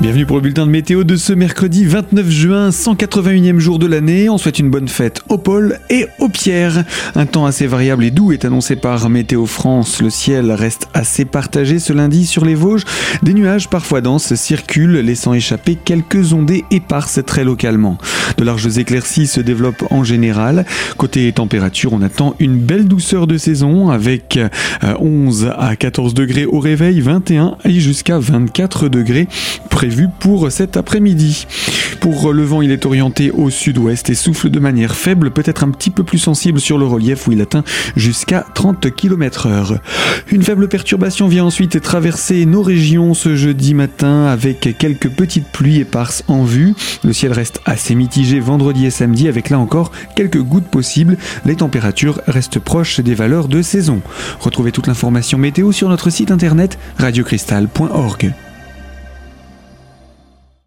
Bienvenue pour le bulletin de météo de ce mercredi 29 juin, 181e jour de l'année. On souhaite une bonne fête au pôle et aux pierres. Un temps assez variable et doux est annoncé par Météo France. Le ciel reste assez partagé ce lundi sur les Vosges. Des nuages parfois denses circulent, laissant échapper quelques ondées éparses très localement. De larges éclaircies se développent en général. Côté température, on attend une belle douceur de saison avec 11 euh, à 14 degrés au réveil, 21 et jusqu'à 24 degrés prévu pour cet après-midi. Pour le vent, il est orienté au sud-ouest et souffle de manière faible, peut-être un petit peu plus sensible sur le relief où il atteint jusqu'à 30 km heure. Une faible perturbation vient ensuite traverser nos régions ce jeudi matin avec quelques petites pluies éparses en vue. Le ciel reste assez mitigé vendredi et samedi avec là encore quelques gouttes possibles. Les températures restent proches des valeurs de saison. Retrouvez toute l'information météo sur notre site internet radiocristal.org.